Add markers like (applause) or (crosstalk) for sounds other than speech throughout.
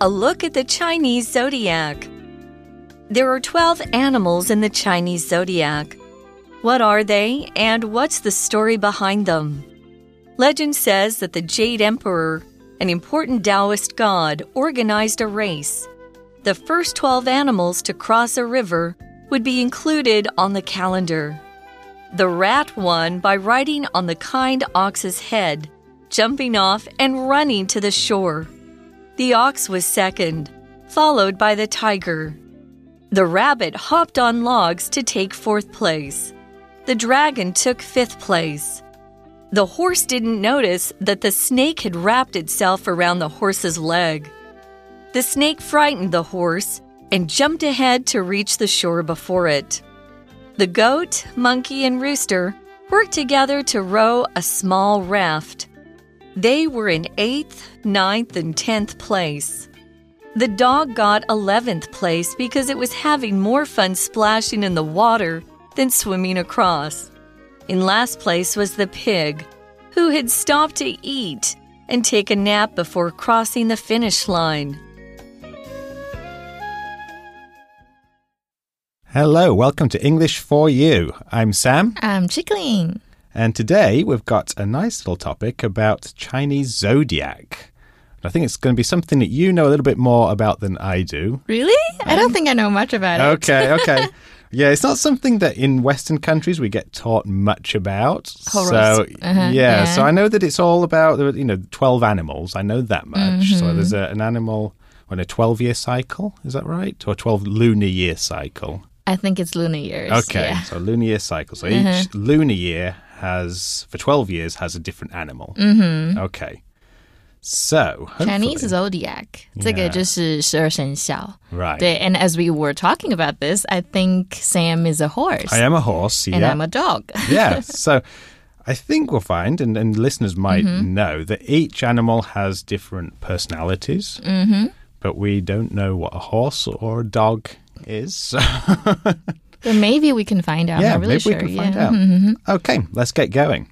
A look at the Chinese zodiac. There are 12 animals in the Chinese zodiac. What are they, and what's the story behind them? Legend says that the Jade Emperor, an important Taoist god, organized a race. The first 12 animals to cross a river would be included on the calendar. The rat won by riding on the kind ox's head, jumping off and running to the shore. The ox was second, followed by the tiger. The rabbit hopped on logs to take fourth place. The dragon took fifth place. The horse didn't notice that the snake had wrapped itself around the horse's leg. The snake frightened the horse and jumped ahead to reach the shore before it. The goat, monkey, and rooster worked together to row a small raft. They were in eighth, ninth, and tenth place. The dog got 11th place because it was having more fun splashing in the water than swimming across. In last place was the pig, who had stopped to eat and take a nap before crossing the finish line. Hello, welcome to English for You. I'm Sam, I'm Chickling. And today we've got a nice little topic about Chinese zodiac. I think it's going to be something that you know a little bit more about than I do. Really? I don't think I know much about it. Okay, (laughs) okay. yeah, it's not something that in Western countries we get taught much about. So Uh-huh, yeah, yeah. so I know that it's all about the you know twelve animals. I know that much. So there's a, an animal on a twelve year cycle. Is that right? Or a twelve lunar year cycle? I think it's lunar years. Okay, Yeah. so lunar year cycle. So Uh-huh. each lunar year has, for 12 years, has a different animal. Mm-hmm. Okay. So, Chinese hopefully- zodiac，这个就是十二生肖。 Right. 对，and as we were talking about this, I think Sam is a horse I am a horse. and yeah. I'm a dog. (laughs) yeah. So (laughs) I think we'll find, and, and listeners might Mm-hmm. know, that each animal has different personalities, mm-hmm. but we don't know what a horse or a dog is. (laughs) But maybe we can find out. yeah, I'm not really maybe sure. we can yeah. find out. Mhm. Okay, let's get going.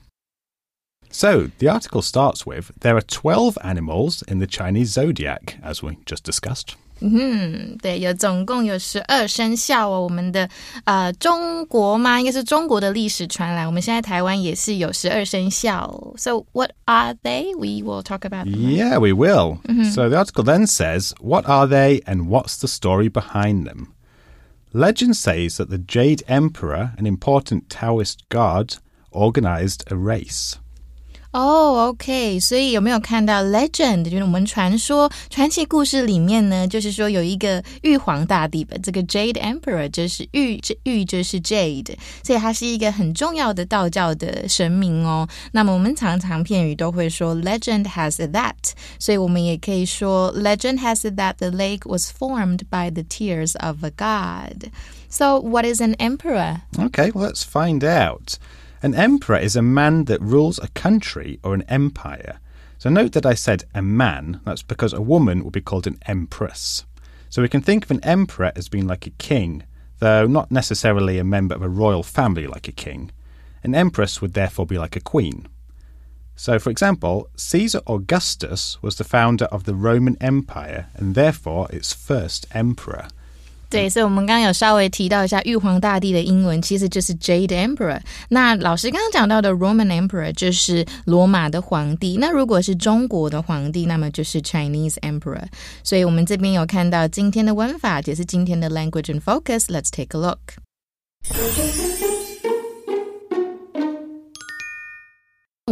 So, the article starts with there are 12 animals in the Chinese zodiac, as we just discussed. 嗯，对，有总共有十二生肖哦。我们的呃中国嘛，应该是中国的历史传来，我们现在台湾也是有十二生肖。So what are they? We will talk about them. Yeah, we will. So, the article then says what are they and what's the story behind them? Legend says that the Jade Emperor, an important Taoist god, organized a race. 哦、o k 所以有没有看到 legend？就是我们传说、传奇故事里面呢，就是说有一个玉皇大帝吧，这个 Jade Emperor 就是玉，这玉就是 Jade，所以他是一个很重要的道教的神明哦。那么我们常常片语都会说 legend has that，所以我们也可以说 legend has that the lake was formed by the tears of a god. So what is an emperor? Okay, well, let's find out. An emperor is a man that rules a country or an empire. So note that I said a man, that's because a woman would be called an empress. So we can think of an emperor as being like a king, though not necessarily a member of a royal family like a king. An empress would therefore be like a queen. So, for example, Caesar Augustus was the founder of the Roman Empire and therefore its first emperor. 对，所以我们刚刚有稍微提到一下玉皇大帝的英文，其实就是 Jade Emperor。那老师刚刚讲到的 Roman Emperor 就是罗马的皇帝。那如果是中国的皇帝，那么就是 Chinese Emperor。所以我们这边有看到今天的文法，也是今天的 Language and Focus。Let's take a look。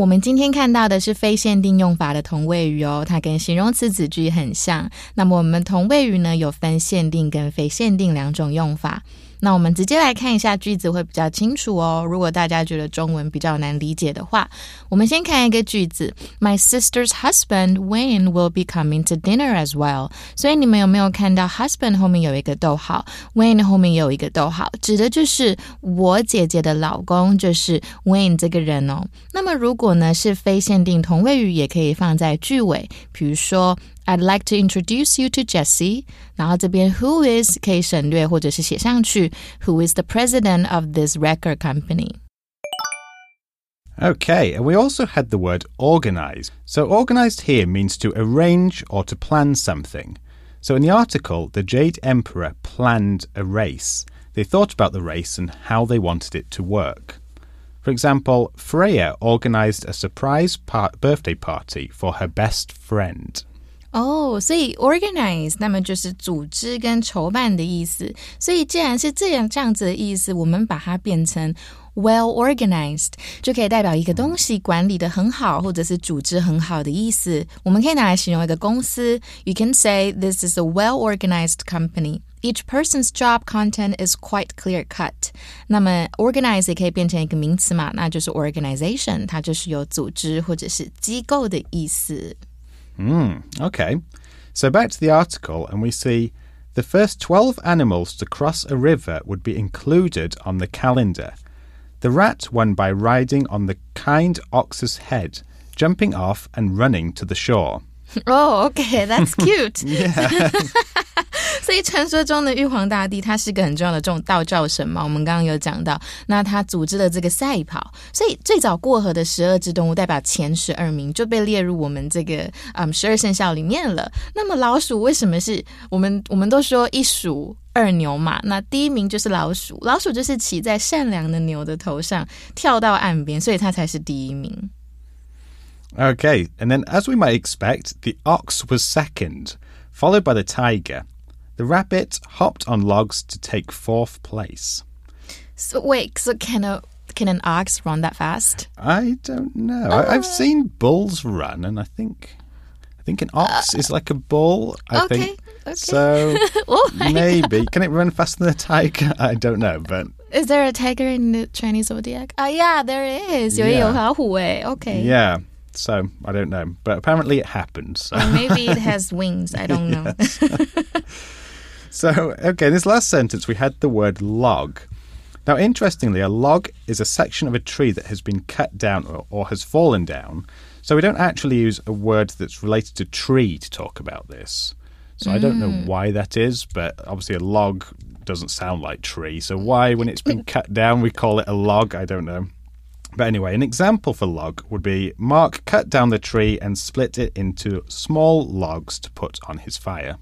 我们今天看到的是非限定用法的同位语哦，它跟形容词子句很像。那么我们同位语呢有分限定跟非限定两种用法。那我们直接来看一下句子会比较清楚哦。如果大家觉得中文比较难理解的话，我们先看一个句子：My sister's husband Wayne will be coming to dinner as well。所以你们有没有看到 husband 后面有一个逗号，Wayne 后面有一个逗号，指的就是我姐姐的老公，就是 Wayne 这个人哦。那么如果呢是非限定同位语，也可以放在句尾，比如说。I'd like to introduce you to Jesse。然后这边 who is 可以省略或者是写上去，who is the president of this record company。 Okay, and we also had the word organize. So, organized here means to arrange or to plan something. So in the article, the Jade Emperor planned a race. They thought about the race and how they wanted it to work. For example, Freya organized a surprise par- birthday party for her best friend. 哦，所以 organize 那么就是组织跟筹办的意思。所以既然是这样这样子的意思，我们把它变成 well organized，就可以代表一个东西管理的很好，或者是组织很好的意思。我们可以拿来形容一个公司。You can say this is a well organized company. Each person's job content is quite clear cut. 那么 organize 也可以变成一个名词嘛，那就是 organization，它就是有组织或者是机构的意思。Mm, okay. So back to the article, and we see the first 12 animals to cross a river would be included on the calendar. The rat won by riding on the kind ox's head, jumping off and running to the shore. (laughs) Oh, okay, that's (laughs) cute. (laughs) 所以传说中的玉皇大帝，他是个很重要的这种道教神嘛。我们刚刚有讲到，那他组织了这个赛跑，所以最早过河的十二只动物代表前十二名就被列入我们这个嗯十二生肖里面了。那么老鼠为什么是我们？我们都说一鼠二牛嘛，那第一名就是老鼠，老鼠就是骑在善良的牛的头上跳到岸边，所以它才是第一名。Okay, and then as we might expect, the ox was second, followed by the tiger. The rabbit hopped on logs to take fourth place. So wait, so can a can an ox run that fast? I don't know. I, I've seen bulls run, and I think I think an ox is like a bull. I okay, think okay. so. (laughs) Oh (laughs) my maybe can it run faster than a tiger? (laughs) I don't know, but Is there a tiger in the Chinese zodiac? Ah, yeah, there is. 有 Yeah. 有老虎诶 Okay. yeah. So I don't know, but apparently it happens. So. Maybe it (laughs) has wings. I don't know. (laughs) So, okay, in this last sentence, we had the word log. Now, interestingly, a log is a section of a tree that has been cut down or, or has fallen down. So, we don't actually use a word that's related to tree to talk about this. So, I don't know mm. why that is, but obviously, a log doesn't sound like tree. So, why, when it's been (laughs) cut down, we call it a log? I don't know. But anyway, an example for log would be Mark cut down the tree and split it into small logs to put on his fire.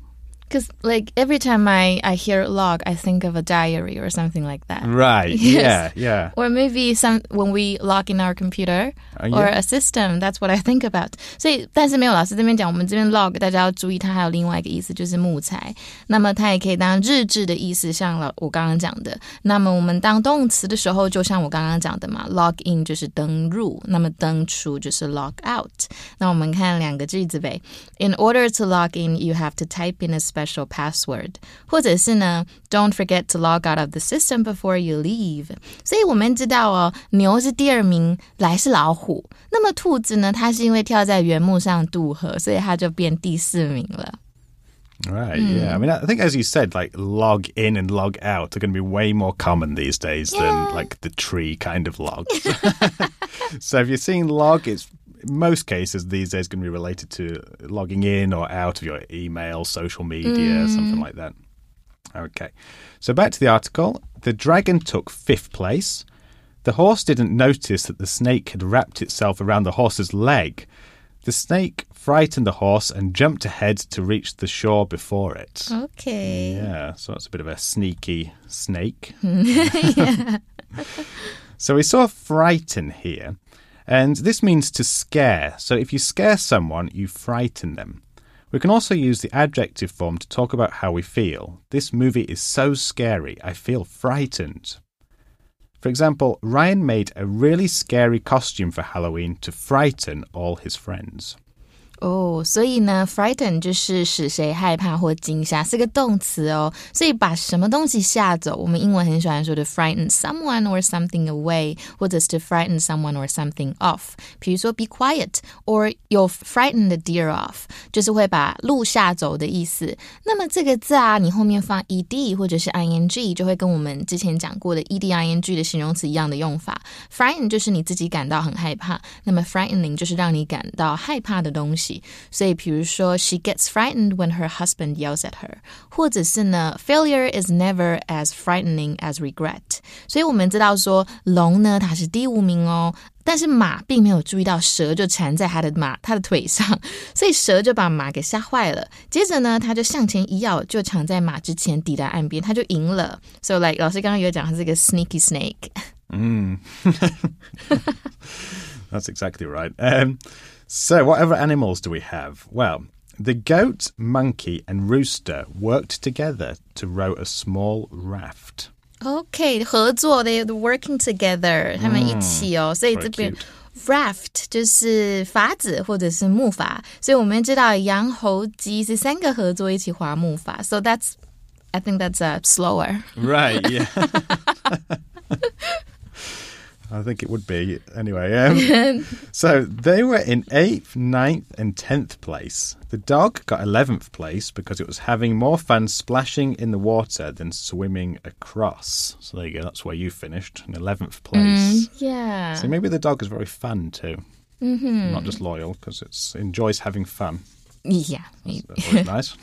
Because like every time I, I hear log, I think of a diary or something like that. Right. (laughs) Yes. Yeah. Yeah. Or maybe some when we log in our computer Uh, or yeah. a system, that's what I think about. 所以，但是没有老师这边讲，我们这边 log 大家要注意，它还有另外一个意思，就是木材。那么它也可以当日志的意思，像老我刚刚讲的。那么我们当动词的时候，就像我刚刚讲的嘛，log in 就是登入，那么登出就是 log out。那我们看两个句子呗。In order to log in, you have to type in a special password，或者是呢，Don't forget to log out of the system before you leave。所以我们知道哦，牛是第二名，来是老虎。那么兔子呢，它是因为跳在原木上渡河，所以它就变第四名了。 Right, yeah. I mean, I think as you said, like log in and log out are going to be way more common these days than like the tree kind of logs. (laughs) so if you're seeing log, it's in most cases these days going to be related to logging in or out of your email, social media, something mm. like that. Okay. So back to the article. The dragon took fifth place. The horse didn't notice that the snake had wrapped itself around the horse's leg. The snake frightened the horse and jumped ahead to reach the shore before it. OK，Yeah, so that's a bit of a sneaky snake. (laughs) (laughs) so we saw frighten here, and this means to scare. So if you scare someone, you frighten them. We can also use the adjective form to talk about how we feel. This movie is so scary, I feel frightened. For example, Ryan made a really scary costume for Halloween to frighten all his friends. 哦，所以呢，frighten 就是使谁害怕或惊吓，是个动词哦。所以把什么东西吓走，我们英文很喜欢说的 frighten someone or something away，或者是 to frighten someone or something off。比如说 be quiet or you'll frighten the deer off，就是会把鹿吓走的意思。那么这个字啊，你后面放 ed 或者是 ing，就会跟我们之前讲过的 ed ing 的形容词一样的用法。frighten 就是你自己感到很害怕，那么 frightening 就是让你感到害怕的东西。气。所以，比如说，she gets frightened when her husband yells at her，或者是呢，failure is never as frightening as regret。所以我们知道说，龙呢，它是第五名哦。但是马并没有注意到蛇就缠在他的马他的腿上，所以蛇就把马给吓坏了。接着呢，他就向前一跃，就抢在马之前抵达岸边，他就赢了。So like (laughs) 老师刚刚有讲，他是个 sneaky snake。Mm. (laughs) That's exactly right. Um, so, what other animals do we have? Well, the goat, monkey, and rooster worked together to row a small raft. OK，合作，they working together，他们一起哦，所以这边 raft 就是筏子或者是木筏，所以我们知道羊、猴、鸡是三个合作一起划木筏，so that's I think that's uh, slower. Right. Yeah. (laughs) I think it would be anyway. (laughs) Um, so they were in eighth, ninth, and tenth place. The dog got eleventh place because it was having more fun splashing in the water than swimming across. So there you go. That's where you finished in eleventh place. Mm, yeah. So maybe the dog is very fun too. Mm-hmm. Not just loyal because it enjoys having fun. Yeah, That's (laughs) nice.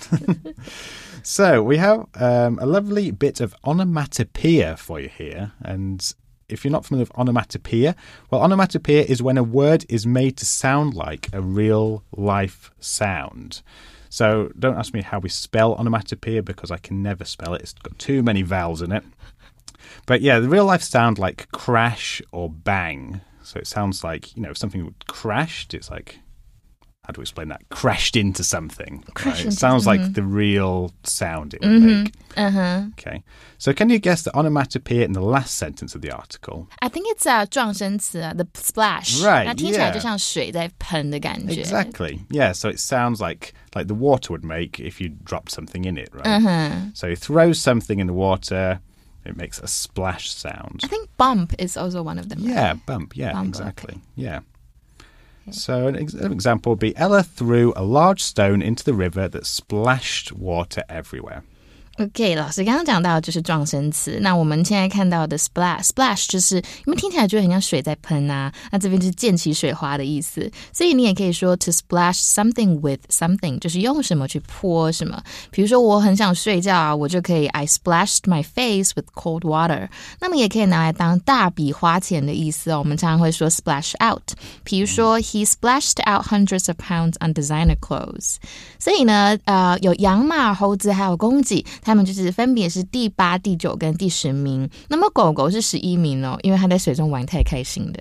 (laughs) so we have um, a lovely bit of onomatopoeia for you here, and if you're not familiar with onomatopoeia, well, onomatopoeia is when a word is made to sound like a real life sound. So don't ask me how we spell onomatopoeia because I can never spell it. It's got too many vowels in it. But yeah, the real life sound like crash or bang. So it sounds like, you know, if something crashed, it's like how do we explain that? Crashed into something. Crashed right? into, it sounds mm-hmm. like the real sound it would mm-hmm. make. Uh-huh. Okay. So can you guess the onomatopoeia in the last sentence of the article? I think it's a uh, 状声词, the splash. Right. 那听起来就像水在喷的感觉. Exactly. Yeah, so it sounds like like the water would make if you dropped something in it, right? Uh-huh. So throw something in the water, it makes a splash sound. I think bump is also one of them. Yeah, right? bump. Yeah, bump, exactly. Okay. Yeah. So, an, ex- an example would be Ella threw a large stone into the river that splashed water everywhere. OK，老师刚刚讲到就是撞声词，那我们现在看到的 splash，splash 就是因为听起来就很像水在喷啊，那这边是溅起水花的意思，所以你也可以说 to splash something with something，就是用什么去泼什么。比如说我很想睡觉啊，我就可以 I splashed my face with cold water。那么也可以拿来当大笔花钱的意思哦，我们常常会说 splash out。比如说 he splashed out hundreds of pounds on designer clothes。所以呢，呃，有羊、马、猴子还有公鸡。他们就是分别是第八、第九跟第十名。那么狗狗是十一名哦，因为它在水中玩太开心的。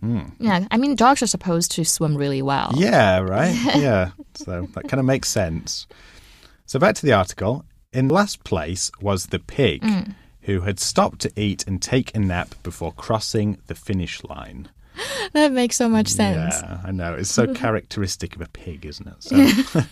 Mm. Yeah, I mean, dogs are supposed to swim really well. Yeah, right. (laughs) yeah, so that kind of makes sense. So back to the article. In last place was the pig, mm. who had stopped to eat and take a nap before crossing the finish line. (laughs) That makes so much sense. Yeah, I know. It's so (laughs) characteristic of a pig, isn't it? So,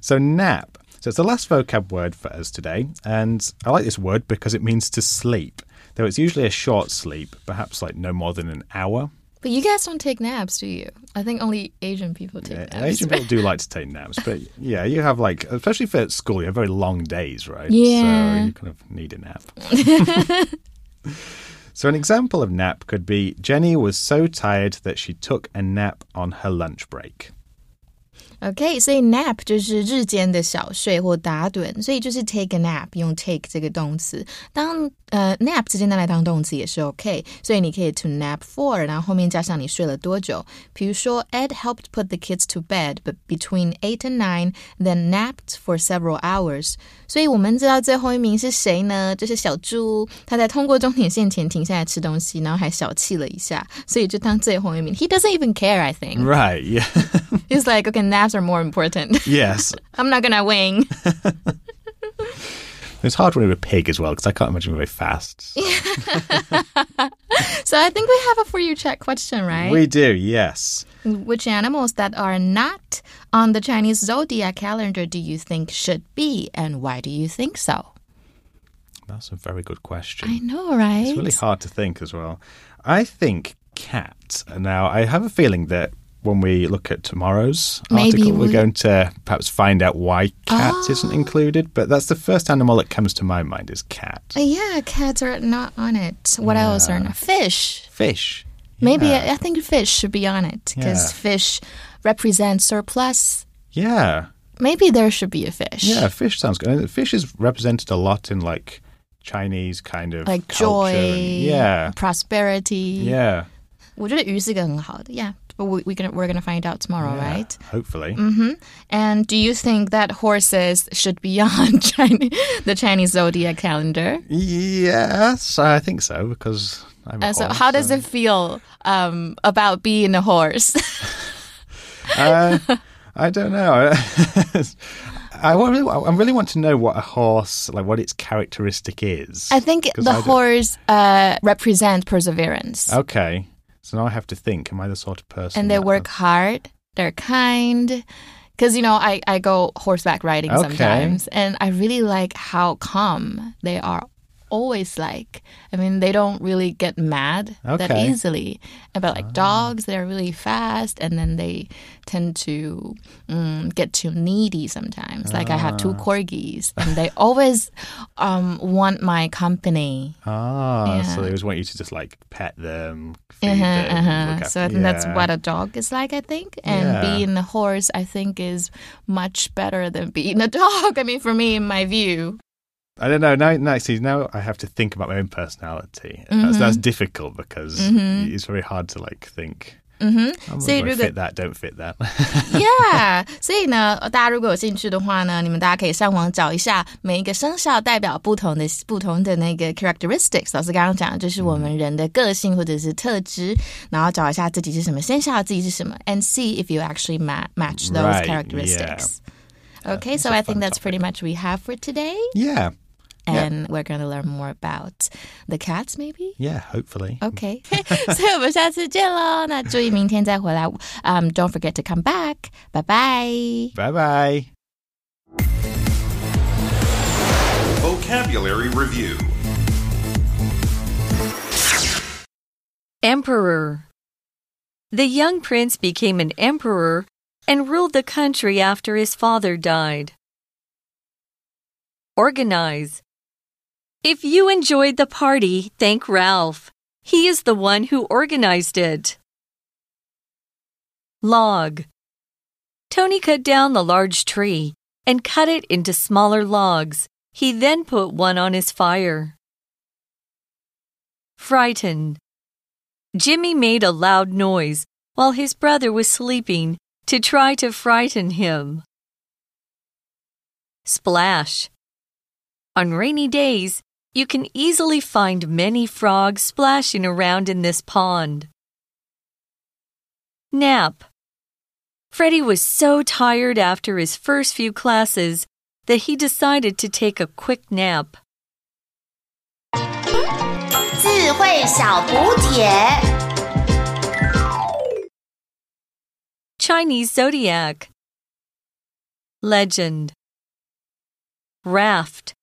so nap so it's the last vocab word for us today, and I like this word because it means to sleep, though it's usually a short sleep, perhaps like no more than an hour. But you guys don't take naps, do you? I think only Asian people take yeah, naps. Asian people do like to take naps, but (laughs) yeah, you have like, especially for school, you have very long days, right? Yeah. So you kind of need a nap. (laughs) so an example of nap could be Jenny was so tired that she took a nap on her lunch break. OK，所以 nap 就是日间的小睡或打盹，所以就是 take a nap，用 take nap 直接拿来当动词也是 to nap for，然后后面加上你睡了多久。比如说，Ed helped put the kids to bed, but between eight and nine then napped for several hours。所以我们知道最后一名是谁呢？就是小猪，他在通过终点线前停下来吃东西，然后还小憩了一下，所以就当最后一名。He doesn't even care, I think. Right? Yeah. He's like okay, naps are more important. Yes. (laughs) I'm not gonna wing. (laughs) It's hard when you're a pig as well because I can't imagine very fast. So. (laughs) so I think we have a for you check question, right? We do, yes. Which animals that are not on the Chinese zodiac calendar do you think should be, and why do you think so? That's a very good question. I know, right? It's really hard to think as well. I think cat. Now, I have a feeling that when we look at tomorrow's Maybe article, we... are going to perhaps find out why cat oh. isn't included. But that's the first animal that comes to my mind is cat. Uh, yeah, cats are not on it. What yeah. else are not? Fish. Fish. Maybe yeah. I, I, think fish should be on it because yeah. fish represent surplus. Yeah. Maybe there should be a fish. Yeah, fish sounds good. And Fish is represented a lot in like Chinese kind of Like culture joy, and- yeah. prosperity. Yeah. 我觉得鱼是个很好的 Yeah, But we, we gonna, we're gonna find out tomorrow, yeah, right? Hopefully. Mm-hmm. And do you think that horses should be (laughs) on Chinese, the Chinese zodiac calendar? Yes, I think so because I'm Uh, so horse, how does so- it feel um, about being a horse? (laughs) uh, I don't know. (laughs) I really, I really want to know what a horse, like what its characteristic is. I think the I horse uh, represent perseverance. Okay, so now I have to think. Am I the sort of person? and they work hard. They're kind. Because, you know, I, I go horseback riding Okay. sometimes, and I really like how calm they are always like. I mean, they don't really get mad that Okay. easily. But like dogs, they're really fast, and then they tend to mm, get too needy sometimes. Like I have two Ah. corgis, and they (laughs) always um, want my company. Ah, so they always want you to just like pet them, feed Uh-huh, them. uh-huh. look So I think that's what a dog is like, I think. And Yeah. being a horse, I think, is much better than being a dog. I mean, for me, in my view. I don't know. Now, now, see, now I have to think about my own personality. That's, Mm-hmm. that's difficult because it's very hard to like think. Mm-hmm. Oh, So do I you fit that? Don't fit that. (laughs) Yeah，所以呢，大家如果有兴趣的话呢，你们大家可以上网找一下每一个生肖代表不同的不同的那个 characteristics。老师刚刚讲的就是我们人的个性或者是特质，然后找一下自己是什么生肖，自己是什么，and see if you actually ma match those Right, characteristics. Okay, it's so a I think fun that's topic. pretty much we have for today. yeah, Yeah. and we're going to learn more about the cats, maybe. yeah. Hopefully. OK，(laughs) (laughs) 所以我们下次见喽。那注意明天再回来。Um, don't forget to come back. Bye bye. Bye bye. Vocabulary Review Emperor. The young prince became an emperor and ruled the country after his father died. Organize. If you enjoyed the party, thank Ralph. He is the one who organized it. Log. Tony cut down the large tree and cut it into smaller logs. He then put one on his fire. Frighten. Jimmy made a loud noise while his brother was sleeping to try to frighten him. Splash. On rainy days, you can easily find many frogs splashing around in this pond. Nap. Freddie was so tired after his first few classes that he decided to take a quick nap. 智慧小补帖。 Chinese zodiac. Legend. Raft.